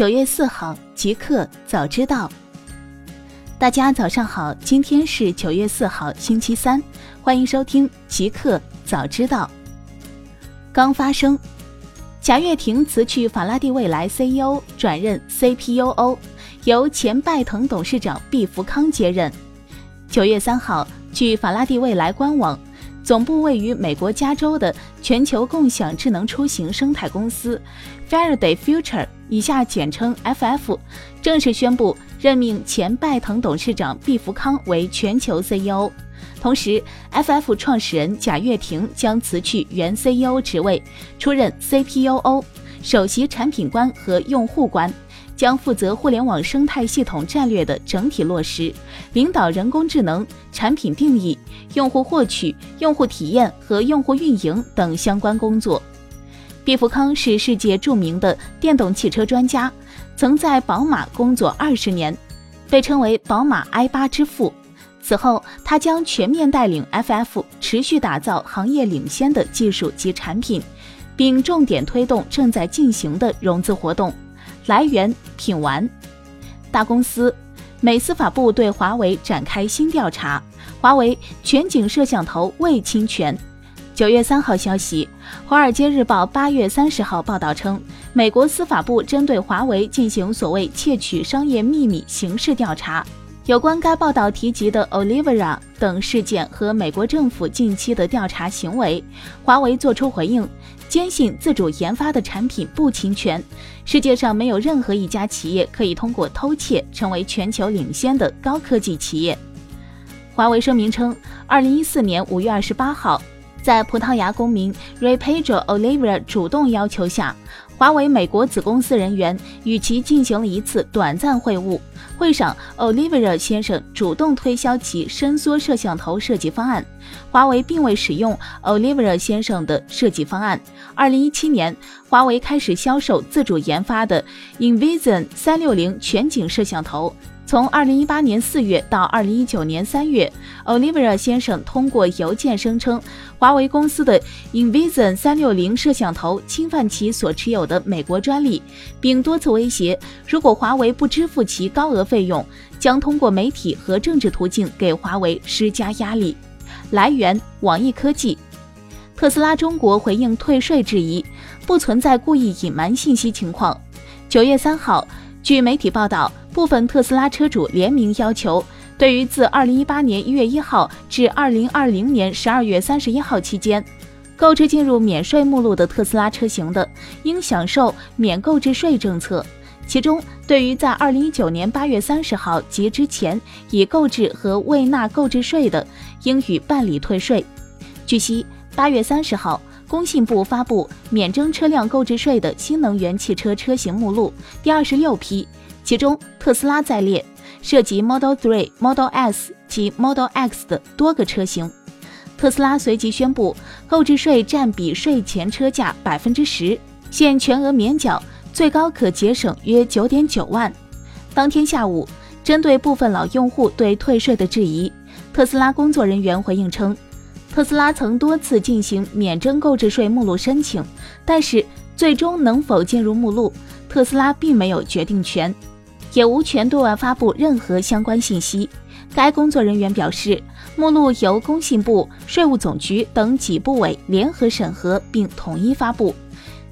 九月四号，极客早知道。大家早上好，今天是九月四号，星期三，欢迎收听极客早知道。刚发生，贾跃亭辞去法拉第未来 CEO，转任 CPUO，由前拜腾董事长毕福康接任。九月三号，据法拉第未来官网。总部位于美国加州的全球共享智能出行生态公司 Faraday Future（ 以下简称 FF） 正式宣布任命前拜腾董事长毕福康为全球 CEO。同时，FF 创始人贾跃亭将辞去原 CEO 职位，出任 CPUO（ 首席产品官和用户官）。将负责互联网生态系统战略的整体落实，领导人工智能、产品定义、用户获取、用户体验和用户运营等相关工作。毕福康是世界著名的电动汽车专家，曾在宝马工作二十年，被称为“宝马 i 八之父”。此后，他将全面带领 FF 持续打造行业领先的技术及产品，并重点推动正在进行的融资活动。来源：品玩。大公司，美司法部对华为展开新调查，华为全景摄像头未侵权。九月三号消息，《华尔街日报》八月三十号报道称，美国司法部针对华为进行所谓窃取商业秘密刑事调查。有关该报道提及的 Olivera 等事件和美国政府近期的调查行为，华为作出回应，坚信自主研发的产品不侵权。世界上没有任何一家企业可以通过偷窃成为全球领先的高科技企业。华为声明称，二零一四年五月二十八号。在葡萄牙公民 Ray Pedro Oliveira 主动要求下，华为美国子公司人员与其进行了一次短暂会晤。会上，Oliver 先生主动推销其伸缩摄像头设计方案。华为并未使用 Oliver 先生的设计方案。二零一七年，华为开始销售自主研发的 Invision 三六零全景摄像头。从二零一八年四月到二零一九年三月，Oliver 先生通过邮件声称，华为公司的 Invision 三六零摄像头侵犯其所持有的美国专利，并多次威胁，如果华为不支付其高额费用，将通过媒体和政治途径给华为施加压力。来源：网易科技。特斯拉中国回应退税质疑，不存在故意隐瞒信息情况。九月三号，据媒体报道。部分特斯拉车主联名要求，对于自二零一八年一月一号至二零二零年十二月三十一号期间购置进入免税目录的特斯拉车型的，应享受免购置税政策。其中，对于在二零一九年八月三十号及之前已购置和未纳购置税的，应予办理退税。据悉，八月三十号，工信部发布免征车辆购置税的新能源汽车车型目录第二十六批。其中，特斯拉在列，涉及 Model 3、Model S 及 Model X 的多个车型。特斯拉随即宣布，购置税占比税前车价百分之十，现全额免缴，最高可节省约九点九万。当天下午，针对部分老用户对退税的质疑，特斯拉工作人员回应称，特斯拉曾多次进行免征购置税目录申请，但是最终能否进入目录，特斯拉并没有决定权。也无权对外发布任何相关信息。该工作人员表示，目录由工信部、税务总局等几部委联合审核并统一发布。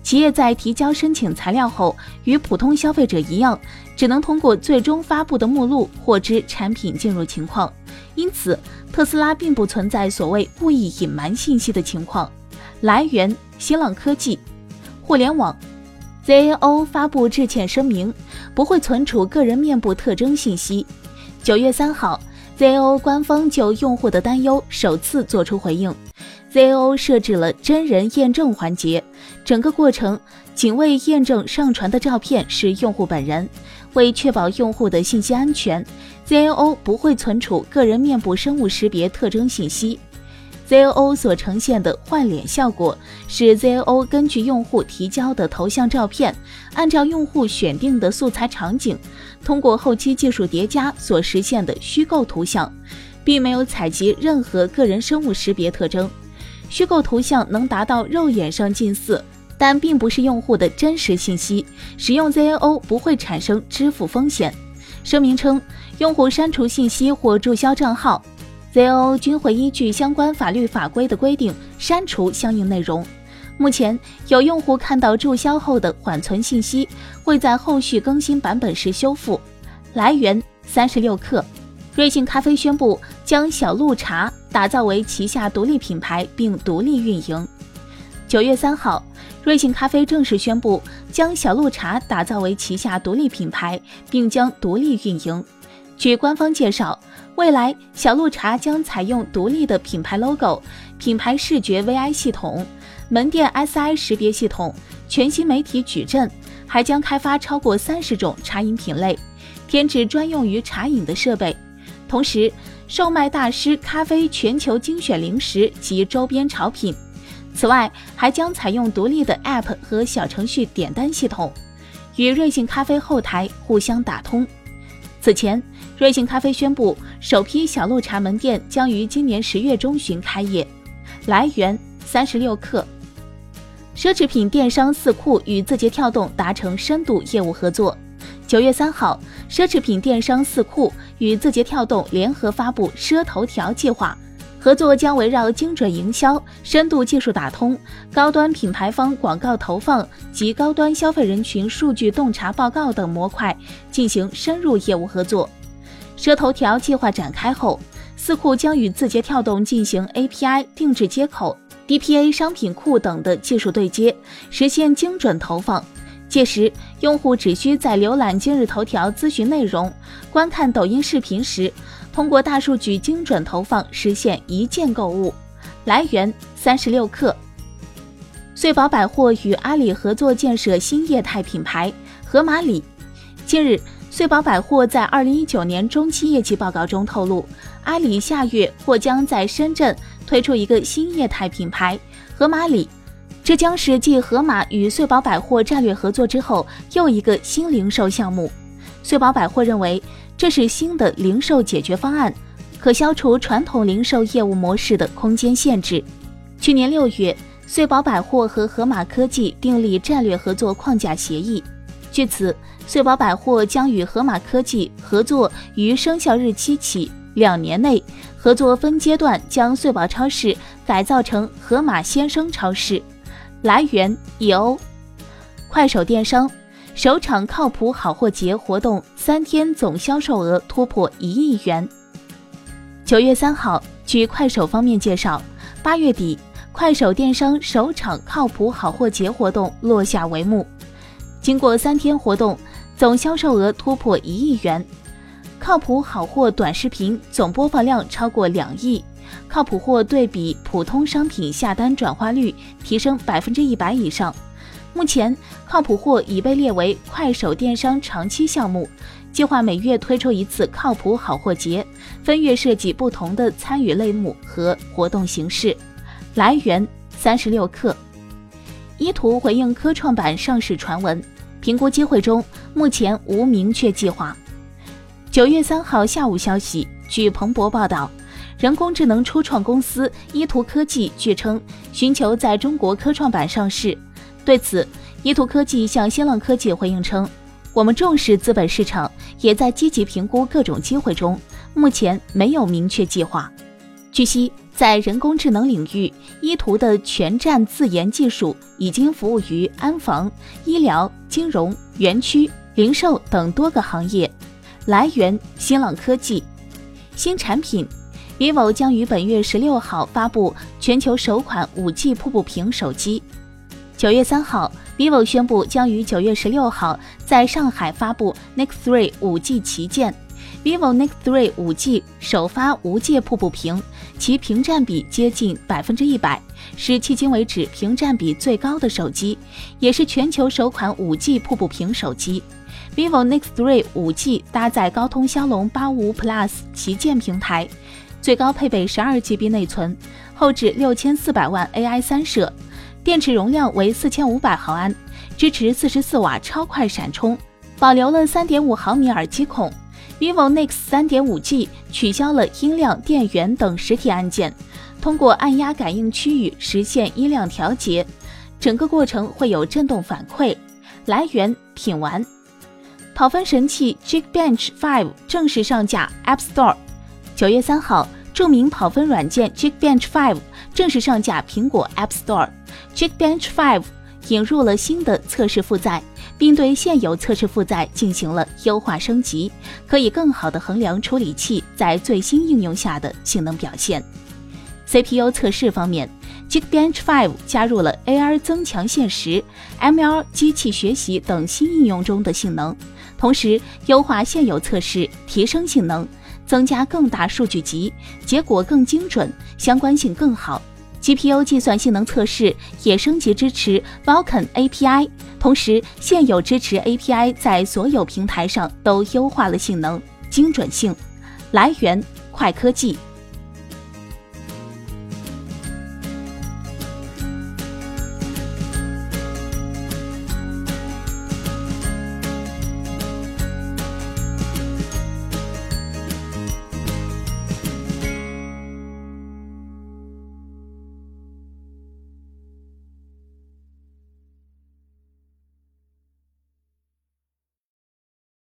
企业在提交申请材料后，与普通消费者一样，只能通过最终发布的目录获知产品进入情况。因此，特斯拉并不存在所谓故意隐瞒信息的情况。来源：新浪科技、互联网。ZAO 发布致歉声明，不会存储个人面部特征信息。九月三号，ZAO 官方就用户的担忧首次作出回应。ZAO 设置了真人验证环节，整个过程仅为验证上传的照片是用户本人。为确保用户的信息安全，ZAO 不会存储个人面部生物识别特征信息。ZAO 所呈现的换脸效果是 ZAO 根据用户提交的头像照片，按照用户选定的素材场景，通过后期技术叠加所实现的虚构图像，并没有采集任何个人生物识别特征。虚构图像能达到肉眼上近似，但并不是用户的真实信息，使用 ZAO 不会产生支付风险。声明称，用户删除信息或注销账号 Zo 均会依据相关法律法规的规定删除相应内容。目前有用户看到注销后的缓存信息，会在后续更新版本时修复。来源：三十六氪。瑞幸咖啡宣布将小鹿茶打造为旗下独立品牌，并独立运营。九月三号。瑞幸咖啡正式宣布将小鹿茶打造为旗下独立品牌，并将独立运营。据官方介绍，未来小鹿茶将采用独立的品牌 logo、品牌视觉 VI 系统、门店 SI 识别系统、全新媒体矩阵，还将开发超过三十种茶饮品类，添置专用于茶饮的设备，同时售卖大师咖啡全球精选零食及周边潮品。此外，还将采用独立的 App 和小程序点单系统，与瑞幸咖啡后台互相打通。此前，瑞幸咖啡宣布，首批小鹿茶门店将于今年十月中旬开业。来源：三十六氪。奢侈品电商四库与字节跳动达成深度业务合作。九月三号，奢侈品电商四库与字节跳动联合发布“奢头条”计划。合作将围绕精准营销、深度技术打通、高端品牌方广告投放及高端消费人群数据洞察报告等模块进行深入业务合作。蛇头条计划展开后，四库将与字节跳动进行 API 定制接口、DPA 商品库等的技术对接，实现精准投放。届时，用户只需在浏览今日头条咨询内容、观看抖音视频时。通过大数据精准投放实现一键购物。来源：三十六氪。穗宝百货与阿里合作建设新业态品牌盒马里。近日，穗宝百货在二零一九年中期业绩报告中透露，阿里下月或将在深圳推出一个新业态品牌盒马里。这将是继盒马与穗宝百货战略合作之后又一个新零售项目。穗宝百货认为。这是新的零售解决方案，可消除传统零售业务模式的空间限制。去年六月，穗宝百货和盒马科技订立战略合作框架协议，据此，穗宝百货将与盒马科技合作，于生效日期起两年内，合作分阶段将穗宝超市改造成盒马鲜生超市。来源：EO，快手电商。首场靠谱好货节活动三天总销售额突破一亿元。九月三号，据快手方面介绍，八月底，快手电商首场靠谱好货节活动落下帷幕。经过三天活动，总销售额突破一亿元。靠谱好货短视频总播放量超过两亿，靠谱货对比普通商品下单转化率提升百分之一百以上。目前，靠谱货已被列为快手电商长期项目，计划每月推出一次靠谱好货节，分月设计不同的参与类目和活动形式。来源：三十六氪。依图回应科创板上市传闻，评估机会中，目前无明确计划。九月三号下午消息，据彭博报道，人工智能初创公司依图科技据称寻求在中国科创板上市。对此，依图科技向新浪科技回应称：“我们重视资本市场，也在积极评估各种机会中，目前没有明确计划。”据悉，在人工智能领域，依图的全站自研技术已经服务于安防、医疗、金融、园区、零售等多个行业。来源：新浪科技。新产品，vivo 将于本月十六号发布全球首款 5G 瀑布屏手机。九月三号，vivo 宣布将于九月十六号在上海发布 Nex 3 5G 旗舰。Vivo Nex 3 5G 首发无界瀑布屏，其屏占比接近百分之一百，是迄今为止屏占比最高的手机，也是全球首款 5G 瀑布屏手机。vivo Nex 3 5G 搭载高通骁龙八五五 Plus 旗舰平台，最高配备十二 GB 内存，后置六千四百万 AI 三摄。电池容量为四千五百毫安，支持四十四瓦超快闪充，保留了三点五毫米耳机孔。Vivo Nex 三点五 G 取消了音量、电源等实体按键，通过按压感应区域实现音量调节。整个过程会有震动反馈。来源：品玩。跑分神器 Geekbench 5正式上架 App Store。九月三号，著名跑分软件 Geekbench 5正式上架苹果 App Store。Geekbench 5引入了新的测试负载，并对现有测试负载进行了优化升级，可以更好地衡量处理器在最新应用下的性能表现。CPU 测试方面，Geekbench 5加入了 AR 增强现实、ML 机器学习等新应用中的性能，同时优化现有测试，提升性能，增加更大数据集，结果更精准，相关性更好。GPU 计算性能测试也升级支持 Vulkan API，同时现有支持 API 在所有平台上都优化了性能、精准性。来源：快科技。